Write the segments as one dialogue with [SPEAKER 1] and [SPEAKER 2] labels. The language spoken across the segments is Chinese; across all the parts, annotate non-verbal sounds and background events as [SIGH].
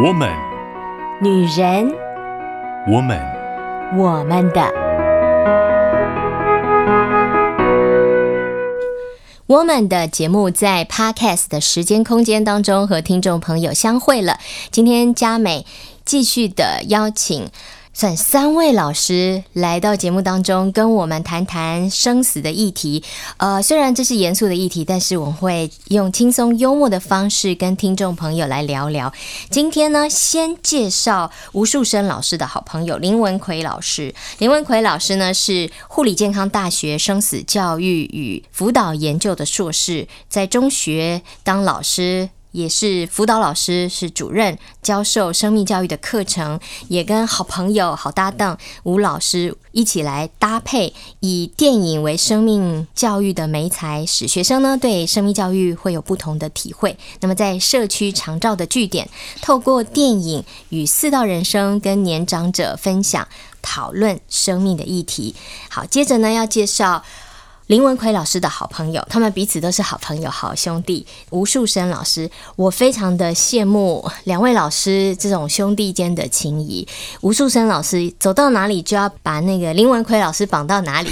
[SPEAKER 1] 我们，
[SPEAKER 2] 女人，
[SPEAKER 1] 我们，
[SPEAKER 2] 我们的，我们的节目在 Podcast 的时间空间当中和听众朋友相会了。今天佳美继续的邀请。算三位老师来到节目当中，跟我们谈谈生死的议题。呃，虽然这是严肃的议题，但是我们会用轻松幽默的方式跟听众朋友来聊聊。今天呢，先介绍吴树生老师的好朋友林文奎老师。林文奎老师呢是护理健康大学生死教育与辅导研究的硕士，在中学当老师。也是辅导老师，是主任，教授生命教育的课程，也跟好朋友、好搭档吴老师一起来搭配，以电影为生命教育的媒材，使学生呢对生命教育会有不同的体会。那么在社区长照的据点，透过电影与四道人生，跟年长者分享讨论生命的议题。好，接着呢要介绍。林文奎老师的好朋友，他们彼此都是好朋友、好兄弟。吴树生老师，我非常的羡慕两位老师这种兄弟间的情谊。吴树生老师走到哪里就要把那个林文奎老师绑到哪里，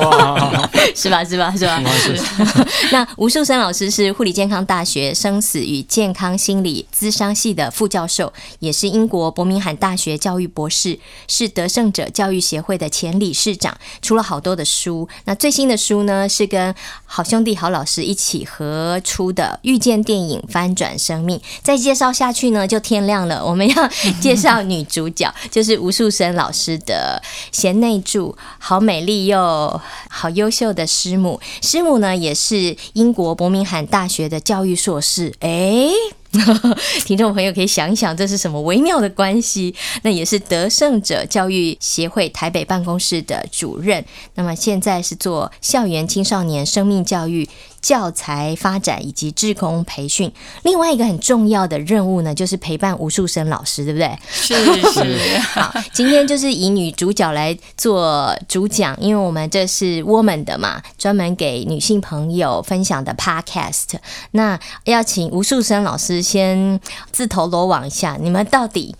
[SPEAKER 2] 哇是吧？是吧？是吧？是。[LAUGHS] 那吴树生老师是护理健康大学生死与健康心理咨商系的副教授，也是英国伯明翰大学教育博士，是得胜者教育协会的前理事长，出了好多的书。那最新的。的书呢是跟好兄弟好老师一起合出的《遇见电影翻转生命》。再介绍下去呢，就天亮了。我们要介绍女主角，就是吴树生老师的贤内助，好美丽又好优秀的师母。师母呢也是英国伯明翰大学的教育硕士。哎。[LAUGHS] 听众朋友可以想一想，这是什么微妙的关系？那也是得胜者教育协会台北办公室的主任，那么现在是做校园青少年生命教育。教材发展以及志工培训，另外一个很重要的任务呢，就是陪伴吴树生老师，对不对？
[SPEAKER 3] 是 [LAUGHS] 是。
[SPEAKER 2] 好，今天就是以女主角来做主讲，因为我们这是 Woman 的嘛，专门给女性朋友分享的 Podcast。那要请吴树生老师先自投罗网一下，你们到底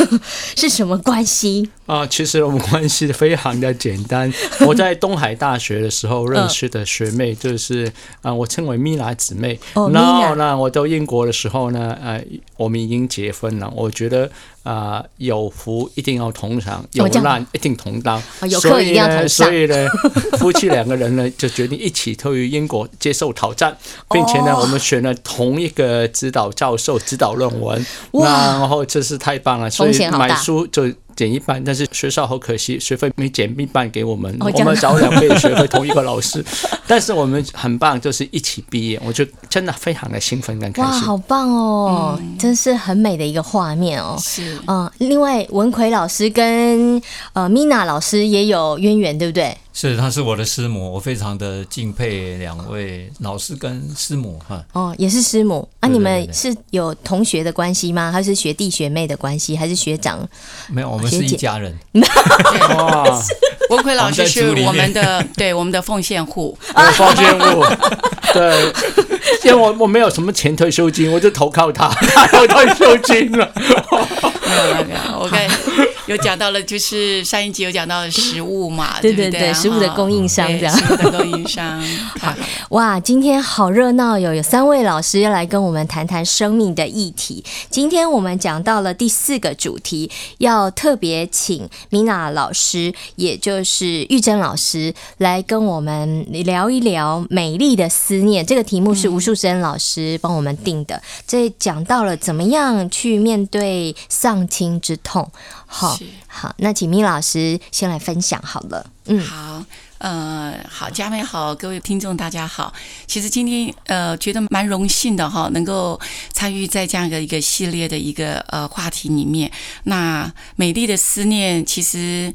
[SPEAKER 2] [LAUGHS] 是什么关系？
[SPEAKER 3] 啊，其实我们关系非常的简单。[LAUGHS] 我在东海大学的时候认识的学妹，就是啊，我称为米娜姊妹。然后呢，我到英国的时候呢，呃，我们已经结婚了。我觉得啊，有福一定要同享，有难一定同当。所以呢，所以呢，夫妻两个人呢，就决定一起去英国接受挑战，并且呢，我们选了同一个指导教授指导论文。然后这是太棒了，所以买书就。减一半，但是学校好可惜，学费没减一半给我们，我们找两倍的学费，同一个老师，[LAUGHS] 但是我们很棒，就是一起毕业，我就真的非常的兴奋跟开心。哇，
[SPEAKER 2] 好棒哦，嗯、真是很美的一个画面哦。是，嗯，另外文奎老师跟呃 Mina 老师也有渊源，对不对？
[SPEAKER 4] 是，他是我的师母，我非常的敬佩两位老师跟师母哈。
[SPEAKER 2] 哦，也是师母啊？你们是有同学的关系吗？还是学弟学妹的关系？还是学长？
[SPEAKER 4] 没有，我们是一家人。[LAUGHS]
[SPEAKER 3] 哇，[LAUGHS]
[SPEAKER 5] 文奎老师是我们的对我们的奉献户，[LAUGHS]
[SPEAKER 3] 奉献户。对，因为我我没有什么钱退休金，我就投靠他，他有退休金了。
[SPEAKER 5] 没有没有，OK。有讲到了，就是上一集有讲到了食物嘛，[LAUGHS]
[SPEAKER 2] 对对对，食物的供应商这样，
[SPEAKER 5] 食物的供应商。[LAUGHS] 好
[SPEAKER 2] 哇，今天好热闹哟，有三位老师要来跟我们谈谈生命的议题。今天我们讲到了第四个主题，要特别请米娜老师，也就是玉珍老师来跟我们聊一聊美丽的思念。这个题目是吴树生老师帮我们定的，这讲到了怎么样去面对丧亲之痛。好好，那请米老师先来分享好了。嗯，
[SPEAKER 5] 好，呃，好，佳美好，各位听众大家好。其实今天呃，觉得蛮荣幸的哈，能够参与在这样的一个系列的一个呃话题里面。那美丽的思念，其实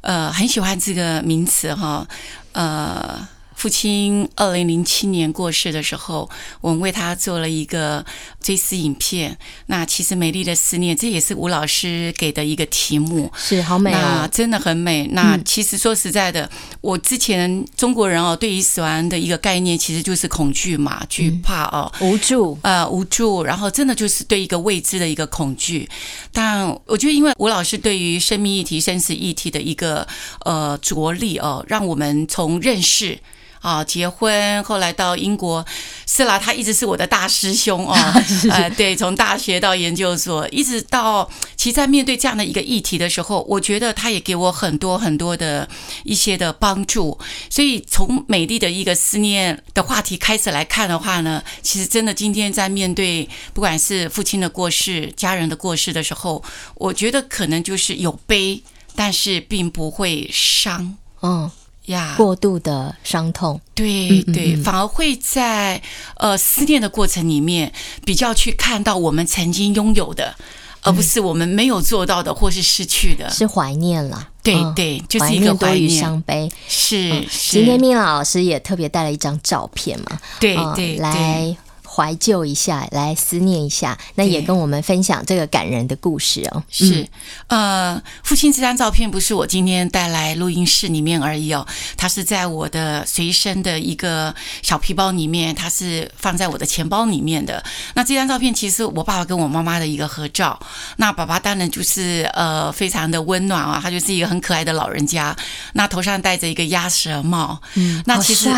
[SPEAKER 5] 呃很喜欢这个名词哈，呃。父亲二零零七年过世的时候，我们为他做了一个追思影片。那其实美丽的思念，这也是吴老师给的一个题目，
[SPEAKER 2] 是好美啊，
[SPEAKER 5] 真的很美。那其实说实在的，嗯、我之前中国人哦，对于死亡的一个概念，其实就是恐惧嘛，惧怕哦，
[SPEAKER 2] 嗯、无助，
[SPEAKER 5] 呃，无助，然后真的就是对一个未知的一个恐惧。但我觉得，因为吴老师对于生命议题、生死议题的一个呃着力哦，让我们从认识。啊，结婚后来到英国，是啦，他一直是我的大师兄哦。[LAUGHS] 呃，对，从大学到研究所，一直到，其实在面对这样的一个议题的时候，我觉得他也给我很多很多的一些的帮助。所以从美丽的一个思念的话题开始来看的话呢，其实真的今天在面对不管是父亲的过世、家人的过世的时候，我觉得可能就是有悲，但是并不会伤。嗯。呀，
[SPEAKER 2] 过度的伤痛，
[SPEAKER 5] 对对，反而会在呃思念的过程里面，比较去看到我们曾经拥有的，而不是我们没有做到的或是失去的，
[SPEAKER 2] 是怀念了。
[SPEAKER 5] 对对，就是一个怀念
[SPEAKER 2] 多于伤悲。
[SPEAKER 5] 是，
[SPEAKER 2] 今天米老师也特别带了一张照片嘛，
[SPEAKER 5] 对对，
[SPEAKER 2] 来。怀旧一下，来思念一下，那也跟我们分享这个感人的故事哦。
[SPEAKER 5] 是，呃，父亲这张照片不是我今天带来录音室里面而已哦，它是在我的随身的一个小皮包里面，它是放在我的钱包里面的。那这张照片其实我爸爸跟我妈妈的一个合照。那爸爸当然就是呃非常的温暖啊，他就是一个很可爱的老人家，那头上戴着一个鸭舌帽，嗯，那其
[SPEAKER 2] 实。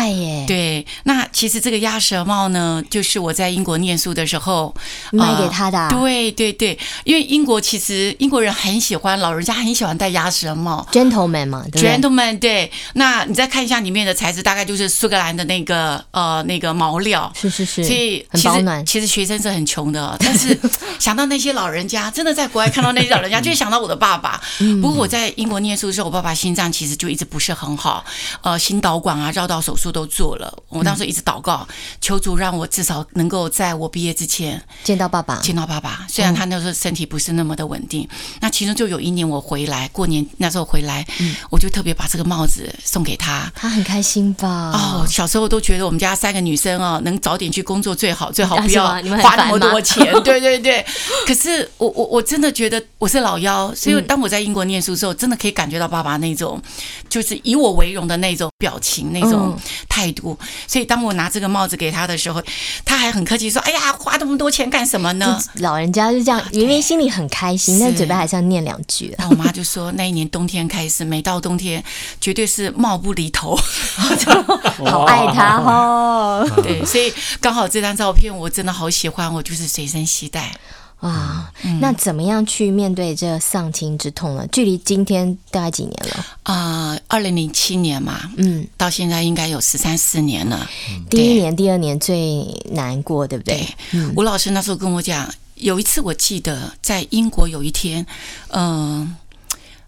[SPEAKER 5] 对，那其实这个鸭舌帽呢，就是我。我在英国念书的时候
[SPEAKER 2] 卖给他的，啊
[SPEAKER 5] 呃，对对对，因为英国其实英国人很喜欢老人家，很喜欢戴鸭舌帽
[SPEAKER 2] ，gentleman 嘛对
[SPEAKER 5] ，gentleman 对。那你再看一下里面的材质，大概就是苏格兰的那个呃那个毛料，
[SPEAKER 2] 是是是，
[SPEAKER 5] 所以
[SPEAKER 2] 很保暖。
[SPEAKER 5] 其实学生是很穷的，[LAUGHS] 但是 [LAUGHS] 想到那些老人家，真的在国外看到那些老人家，[LAUGHS] 就会想到我的爸爸。不过我在英国念书的时候，我爸爸心脏其实就一直不是很好，呃，心导管啊、绕道手术都做了。我当时一直祷告，求主让我至少。能够在我毕业之前
[SPEAKER 2] 见到爸爸，
[SPEAKER 5] 见到爸爸。虽然他那时候身体不是那么的稳定，嗯、那其中就有一年我回来过年，那时候回来，嗯、我就特别把这个帽子送给他。
[SPEAKER 2] 他很开心吧？
[SPEAKER 5] 哦，小时候都觉得我们家三个女生哦，能早点去工作最好，最好不要花那么多钱。[LAUGHS] 对对对。可是我我我真的觉得我是老幺，所以当我在英国念书的时候，真的可以感觉到爸爸那种就是以我为荣的那种表情、那种态度。所以当我拿这个帽子给他的时候，他还。很客气说：“哎呀，花那么多钱干什么呢？”
[SPEAKER 2] 老人家就这样，明明心里很开心，但嘴巴还是要念两句。
[SPEAKER 5] 那我妈就说：“那一年冬天开始，每到冬天，绝对是帽不离头，[LAUGHS]
[SPEAKER 2] 好爱他哦。”
[SPEAKER 5] 对，所以刚好这张照片我真的好喜欢，我就是随身携带。
[SPEAKER 2] 啊，那怎么样去面对这丧亲之痛呢？距离今天大概几年了？
[SPEAKER 5] 啊，二零零七年嘛，嗯，到现在应该有十三四年了。
[SPEAKER 2] 第一年、第二年最难过，对不对？
[SPEAKER 5] 对。吴老师那时候跟我讲，有一次我记得在英国有一天，嗯。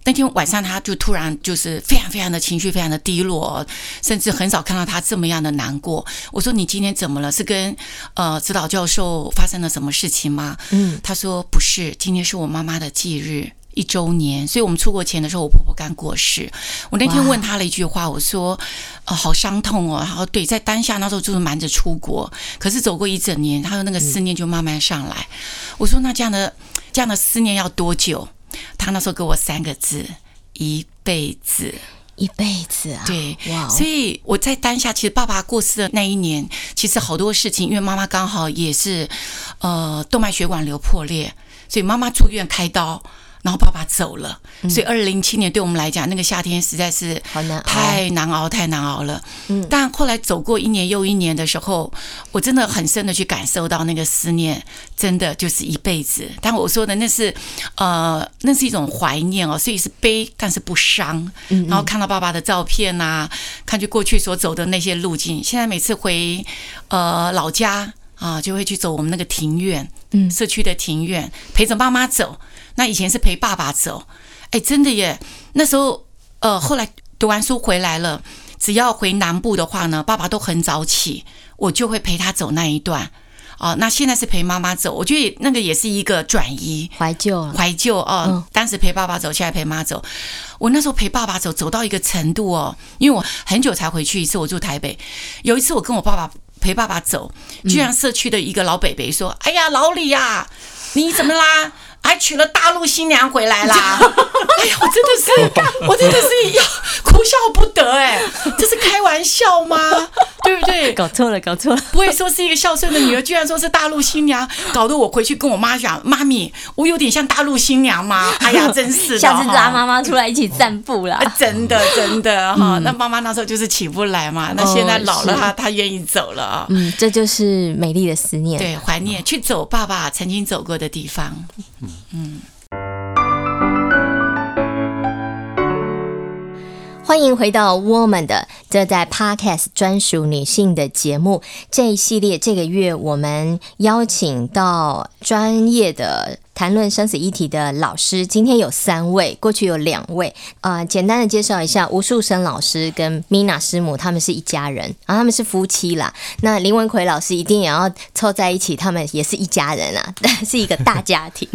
[SPEAKER 5] 那天晚上，他就突然就是非常非常的情绪，非常的低落，甚至很少看到他这么样的难过。我说：“你今天怎么了？是跟呃指导教授发生了什么事情吗？”嗯，他说：“不是，今天是我妈妈的忌日一周年，所以我们出国前的时候，我婆婆刚过世。我那天问他了一句话，我说：‘呃，好伤痛哦。’然后对，在当下那时候就是瞒着出国，可是走过一整年，他的那个思念就慢慢上来。我说：‘那这样的这样的思念要多久？’他那时候给我三个字：一辈子，
[SPEAKER 2] 一辈子啊！
[SPEAKER 5] 对，所以我在当下，其实爸爸过世的那一年，其实好多事情，因为妈妈刚好也是呃动脉血管瘤破裂，所以妈妈住院开刀。然后爸爸走了，所以二零零七年对我们来讲，那个夏天实在是太难熬，太难熬了。嗯，但后来走过一年又一年的时候，我真的很深的去感受到那个思念，真的就是一辈子。但我说的那是，呃，那是一种怀念哦，所以是悲，但是不伤。然后看到爸爸的照片呐，看去过去所走的那些路径，现在每次回呃老家啊，就会去走我们那个庭院，嗯，社区的庭院，陪着妈妈走。那以前是陪爸爸走，哎，真的耶。那时候，呃，后来读完书回来了，只要回南部的话呢，爸爸都很早起，我就会陪他走那一段。哦，那现在是陪妈妈走，我觉得那个也是一个转移，
[SPEAKER 2] 怀旧，
[SPEAKER 5] 怀旧哦。嗯、当时陪爸爸走，现在陪妈走。我那时候陪爸爸走，走到一个程度哦，因为我很久才回去一次，我住台北。有一次我跟我爸爸陪爸爸走，居然社区的一个老北北说：“嗯、哎呀，老李呀、啊，你怎么啦？”还娶了大陆新娘回来啦！[LAUGHS] 哎呀，我真的是，[LAUGHS] 我真的是要哭笑不得哎，这是开玩笑吗？对不对？
[SPEAKER 2] 搞错了，搞错了！
[SPEAKER 5] 不会说是一个孝顺的女儿，居然说是大陆新娘，搞得我回去跟我妈讲：“妈咪，我有点像大陆新娘吗？” [LAUGHS] 哎呀，真是的！
[SPEAKER 2] 下次拉妈妈出来一起散步啦！
[SPEAKER 5] 真的，真的哈。那妈妈那时候就是起不来嘛，那现在老了，她她愿意走了啊。
[SPEAKER 2] 嗯，这就是美丽的思念，
[SPEAKER 5] 对，怀念去走爸爸曾经走过的地方。嗯，
[SPEAKER 2] 欢迎回到 Woman 的这在 Podcast 专属女性的节目这一系列，这个月我们邀请到专业的。谈论生死议题的老师，今天有三位，过去有两位。啊、呃，简单的介绍一下，吴树生老师跟 Mina 师母，他们是一家人，然后他们是夫妻啦。那林文奎老师一定也要凑在一起，他们也是一家人啊，[LAUGHS] 是一个大家庭。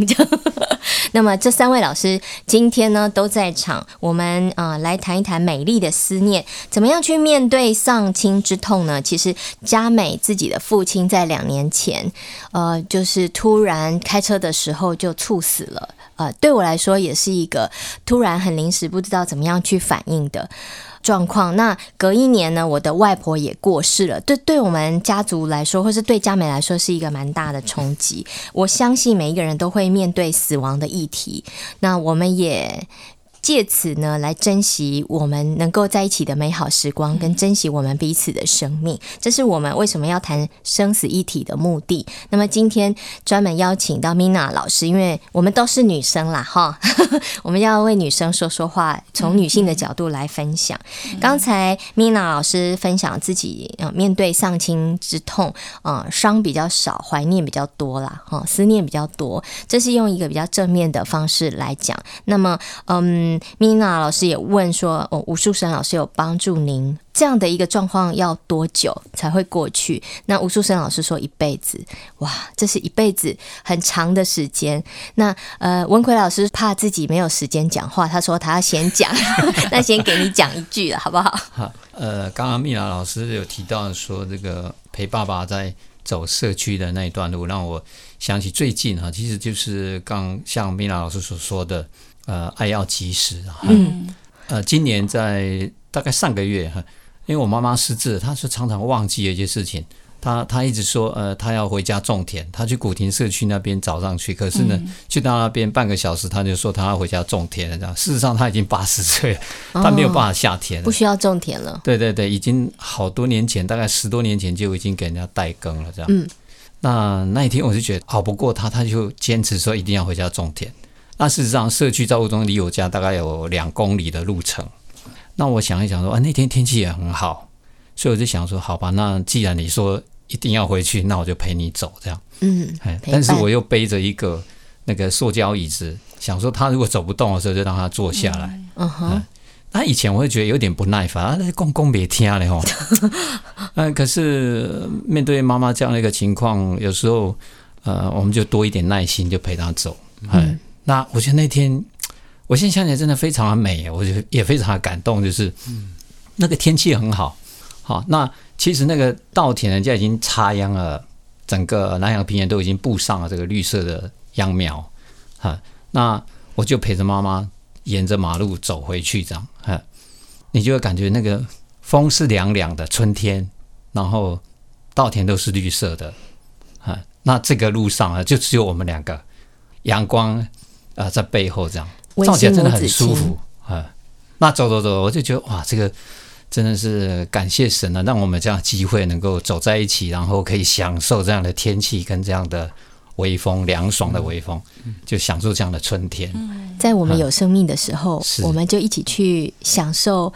[SPEAKER 2] [LAUGHS] 那么这三位老师今天呢都在场，我们啊、来谈一谈美丽的思念，怎么样去面对丧亲之痛呢？其实佳美自己的父亲在两年前，呃，就是突然开车的时候。后就猝死了，呃，对我来说也是一个突然很临时，不知道怎么样去反应的状况。那隔一年呢，我的外婆也过世了，对，对我们家族来说，或是对佳美来说，是一个蛮大的冲击。我相信每一个人都会面对死亡的议题，那我们也。借此呢，来珍惜我们能够在一起的美好时光，跟珍惜我们彼此的生命，这是我们为什么要谈生死一体的目的。那么今天专门邀请到 Mina 老师，因为我们都是女生啦，哈，[LAUGHS] 我们要为女生说说话，从女性的角度来分享。刚才 Mina 老师分享自己面对丧亲之痛，呃，伤比较少，怀念比较多啦，哈，思念比较多，这是用一个比较正面的方式来讲。那么，嗯。Mina 老师也问说：“哦，吴树生老师有帮助您这样的一个状况要多久才会过去？”那吴树生老师说：“一辈子。”哇，这是一辈子很长的时间。那呃，文奎老师怕自己没有时间讲话，他说他要先讲，[LAUGHS] 那先给你讲一句了，好不好？
[SPEAKER 4] 好，呃，刚刚 Mina 老师有提到说，这个陪爸爸在走社区的那一段路，让我想起最近哈，其实就是刚像 Mina 老师所说的。呃，爱要及时啊。嗯。呃，今年在大概上个月哈，因为我妈妈失智，她是常常忘记一些事情。她她一直说，呃，她要回家种田，她去古亭社区那边早上去，可是呢，嗯、去到那边半个小时，她就说她要回家种田了。这样，事实上她已经八十岁了，她没有办法下田了，
[SPEAKER 2] 不需要种田了。
[SPEAKER 4] 对对对，已经好多年前，大概十多年前就已经给人家代耕了。这样。嗯。那那一天我就觉得熬不过她，她就坚持说一定要回家种田。那事实上，社区照顾中离我家大概有两公里的路程。那我想一想说，啊，那天天气也很好，所以我就想说，好吧，那既然你说一定要回去，那我就陪你走，这样。嗯。但是我又背着一个那个塑胶椅子，想说他如果走不动的时候，就让他坐下来。嗯哼。那以前我会觉得有点不耐烦啊，那公公别听了吼。嗯，[LAUGHS] 可是面对妈妈这样的一个情况，有时候呃，我们就多一点耐心，就陪他走。嗯。那我觉得那天，我现在想起来真的非常的美，我觉得也非常的感动，就是，那个天气很好，好，那其实那个稻田人家已经插秧了，整个南阳平原都已经布上了这个绿色的秧苗，哈，那我就陪着妈妈沿着马路走回去，这样，哈，你就会感觉那个风是凉凉的春天，然后稻田都是绿色的，哈，那这个路上啊，就只有我们两个，阳光。啊、呃，在背后这样，照起来真的很舒服啊。那走走走，我就觉得哇，这个真的是感谢神啊，让我们这样机会能够走在一起，然后可以享受这样的天气跟这样的微风，凉爽的微风，嗯、就享受这样的春天。
[SPEAKER 2] 在我们有生命的时候，嗯、我们就一起去享受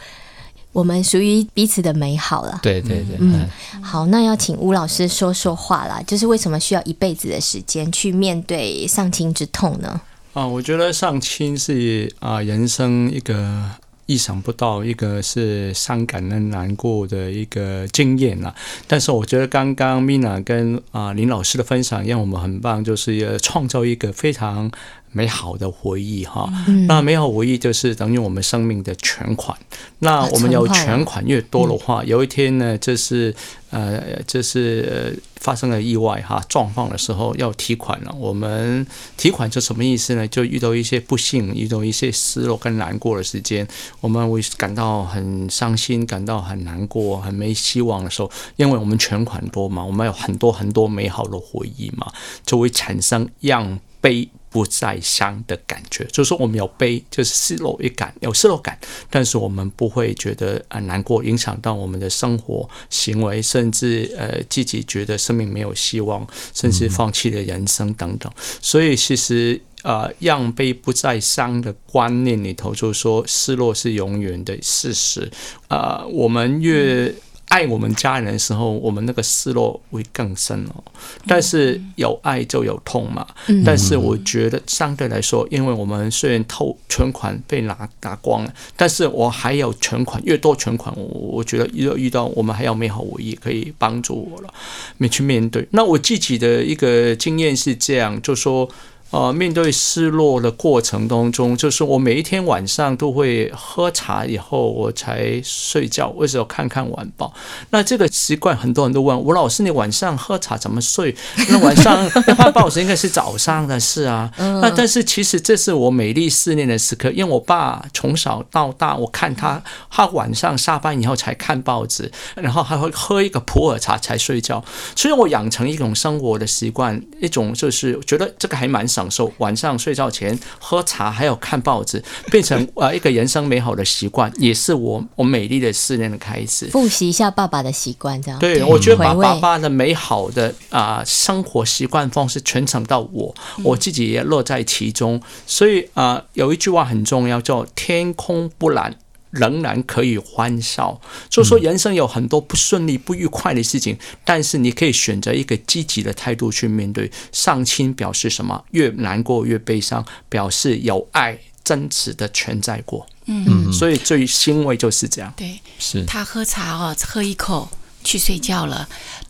[SPEAKER 2] 我们属于彼此的美好了。
[SPEAKER 4] 对对对，
[SPEAKER 2] 嗯，好，那要请吴老师说说话了，就是为什么需要一辈子的时间去面对丧亲之痛呢？
[SPEAKER 3] 啊，我觉得上清是啊，人生一个意想不到，一个是伤感跟难过的一个经验啊。但是我觉得刚刚 Mina 跟啊林老师的分享让我们很棒，就是也创造一个非常美好的回忆哈。那美好回忆就是等于我们生命的全款。那我们有全款越多的话，有一天呢，就是呃，就是发生了意外哈，状况的时候要提款了。我们提款是什么意思呢？就遇到一些不幸，遇到一些失落跟难过的时间，我们会感到很伤心，感到很难过，很没希望的时候，因为我们全款多嘛，我们有很多很多美好的回忆嘛，就会产生让悲不再伤的感觉，就是说我们有悲，就是失落一感，有失落感，但是我们不会觉得啊难过，影响到我们的生活行为，甚至呃自己觉得生命没有希望，甚至放弃了人生等等。所以其实啊，让悲不再伤的观念里头，就是说失落是永远的事实啊，我们越。爱我们家人的时候，我们那个失落会更深哦。但是有爱就有痛嘛。但是我觉得相对来说，因为我们虽然偷存款被拿拿光了，但是我还有存款，越多存款，我我觉得遇遇到我们还有美好回忆可以帮助我了，没去面对。那我自己的一个经验是这样，就说。呃，面对失落的过程当中，就是我每一天晚上都会喝茶以后我才睡觉，为什么看看晚报？那这个习惯很多人都问吴，老师，你晚上喝茶怎么睡？那晚上 [LAUGHS] 看 [LAUGHS] 报纸应该是早上的事啊。那但是其实这是我美丽思念的时刻，因为我爸从小到大，我看他，他晚上下班以后才看报纸，然后还会喝一个普洱茶才睡觉，所以我养成一种生活的习惯，一种就是觉得这个还蛮。享受晚上睡觉前喝茶，还有看报纸，变成 [LAUGHS] 呃一个人生美好的习惯，也是我我美丽的思念的开始。
[SPEAKER 2] 复习一下爸爸的习惯，这样
[SPEAKER 3] 对，我觉得把爸爸的美好的啊、呃、生活习惯方式传承到我，我自己也乐在其中。所以啊、呃，有一句话很重要，叫“天空不蓝”。仍然可以欢笑，就说人生有很多不顺利、不愉快的事情，但是你可以选择一个积极的态度去面对。上清表示什么？越难过越悲伤，表示有爱真实的存在过。嗯，所以最欣慰就是这样。
[SPEAKER 5] 对，
[SPEAKER 4] 是
[SPEAKER 5] 他喝茶哦，喝一口去睡觉了。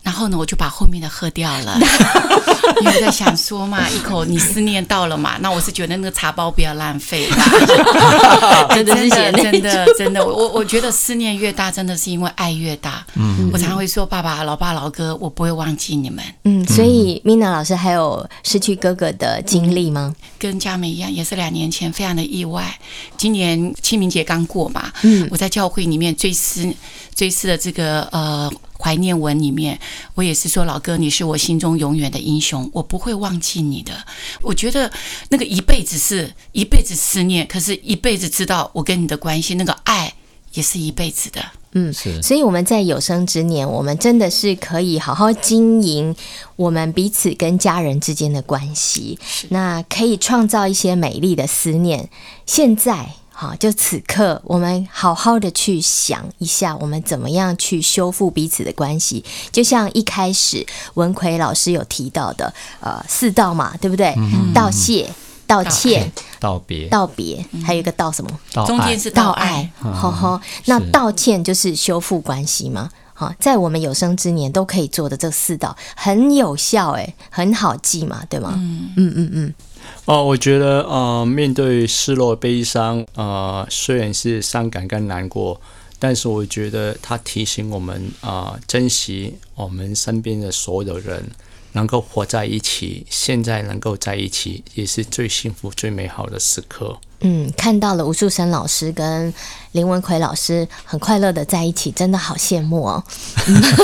[SPEAKER 5] 然后呢，我就把后面的喝掉了，[LAUGHS] 因为我在想说嘛，一口你思念到了嘛，那我是觉得那个茶包不要浪费啦。[LAUGHS] 真的是真的真的真的，我我觉得思念越大，真的是因为爱越大。嗯，我常常会说，爸爸、老爸、老哥，我不会忘记你们。
[SPEAKER 2] 嗯，所以 Mina 老师还有失去哥哥的经历吗？
[SPEAKER 5] 跟佳美一样，也是两年前，非常的意外。今年清明节刚过嘛，嗯，我在教会里面追思追思的这个呃。怀念文里面，我也是说，老哥，你是我心中永远的英雄，我不会忘记你的。我觉得那个一辈子是一辈子思念，可是一辈子知道我跟你的关系，那个爱也是一辈子的。
[SPEAKER 2] 嗯，是。所以我们在有生之年，我们真的是可以好好经营我们彼此跟家人之间的关系，那可以创造一些美丽的思念。现在。好，就此刻，我们好好的去想一下，我们怎么样去修复彼此的关系。就像一开始文奎老师有提到的，呃，四道嘛，对不对？嗯、道谢、道歉、
[SPEAKER 4] 道别、
[SPEAKER 2] 道别，还有一个道什么？
[SPEAKER 5] 中间是道爱。
[SPEAKER 2] 好好，那道歉就是修复关系嘛？好，在我们有生之年都可以做的这四道，很有效，哎，很好记嘛，对吗？嗯嗯嗯嗯。
[SPEAKER 3] 哦，我觉得，呃，面对失落、悲伤，呃，虽然是伤感跟难过，但是我觉得它提醒我们，啊、呃，珍惜我们身边的所有人。能够活在一起，现在能够在一起，也是最幸福、最美好的时刻。
[SPEAKER 2] 嗯，看到了吴树生老师跟林文奎老师很快乐的在一起，真的好羡慕哦。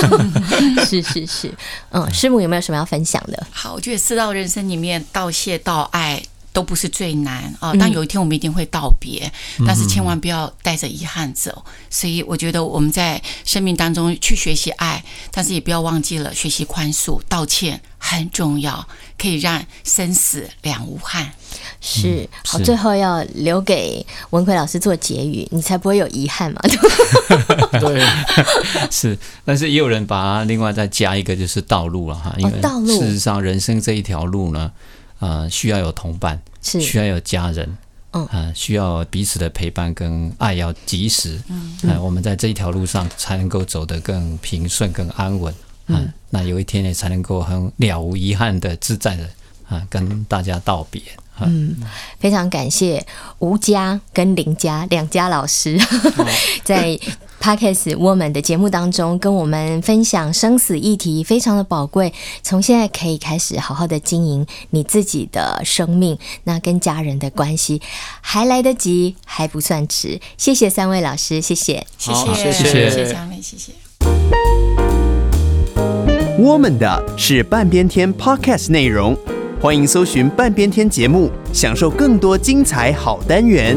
[SPEAKER 2] [LAUGHS] 是是是，嗯，师母有没有什么要分享的？
[SPEAKER 5] 好，我觉得四道人生里面，道谢、道爱。都不是最难啊！但有一天我们一定会道别，嗯、但是千万不要带着遗憾走。所以我觉得我们在生命当中去学习爱，但是也不要忘记了学习宽恕、道歉很重要，可以让生死两无憾。
[SPEAKER 2] 是，
[SPEAKER 4] 嗯、
[SPEAKER 2] 好，最后要留给文奎老师做结语，你才不会有遗憾嘛。[LAUGHS]
[SPEAKER 3] 对，[LAUGHS]
[SPEAKER 4] 是，但是也有人把它另外再加一个，就是道路了哈。因为道路，事实上人生这一条路呢。呃，需要有同伴，是。需要有家人，嗯，啊、呃，需要彼此的陪伴跟爱要及时，嗯，呃、我们在这一条路上才能够走得更平顺、更安稳，嗯、呃，那有一天呢，才能够很了无遗憾的、自在的啊，跟大家道别。
[SPEAKER 2] 嗯，非常感谢吴家跟林家两家老师 [LAUGHS] 在 Podcast Woman 的节目当中跟我们分享生死议题，非常的宝贵。从现在可以开始好好的经营你自己的生命，那跟家人的关系还来得及，还不算迟。谢谢三位老师，谢谢，
[SPEAKER 5] 谢谢，谢谢，谢谢。嘉美，谢谢。
[SPEAKER 1] 我们的是半边天 Podcast 内容。欢迎搜寻半边天节目，享受更多精彩好单元。